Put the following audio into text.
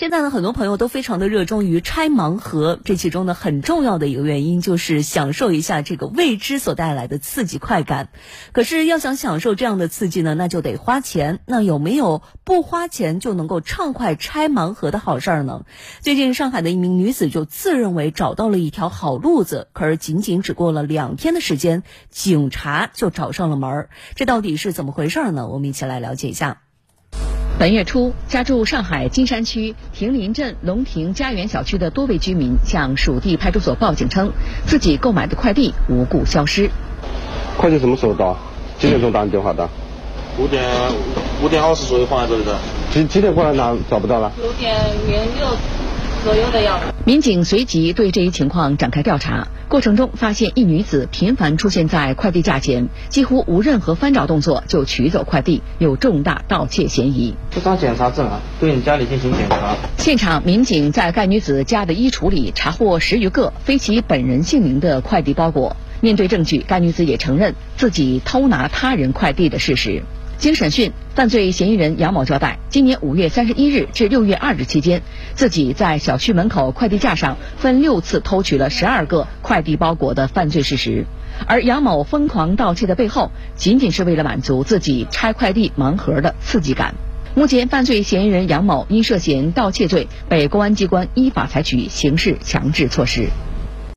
现在呢，很多朋友都非常的热衷于拆盲盒，这其中呢，很重要的一个原因就是享受一下这个未知所带来的刺激快感。可是要想享受这样的刺激呢，那就得花钱。那有没有不花钱就能够畅快拆盲盒的好事儿呢？最近上海的一名女子就自认为找到了一条好路子，可是仅仅只过了两天的时间，警察就找上了门儿。这到底是怎么回事呢？我们一起来了解一下。本月初，家住上海金山区亭林镇龙庭家园小区的多位居民向属地派出所报警称，自己购买的快递无故消失。快递什么时候到？几点钟打你电话的？五点五点二十左右放在这里的。几几点过来拿？找不到了。五点零六左右的样子。民警随即对这一情况展开调查，过程中发现一女子频繁出现在快递架前，几乎无任何翻找动作就取走快递，有重大盗窃嫌疑。这张检查证啊，对你家里进行检查。现场，民警在该女子家的衣橱里查获十余个非其本人姓名的快递包裹。面对证据，该女子也承认自己偷拿他人快递的事实。经审讯，犯罪嫌疑人杨某交代，今年五月三十一日至六月二日期间，自己在小区门口快递架上分六次偷取了十二个快递包裹的犯罪事实。而杨某疯狂盗窃的背后，仅仅是为了满足自己拆快递盲盒的刺激感。目前，犯罪嫌疑人杨某因涉嫌盗窃罪，被公安机关依法采取刑事强制措施。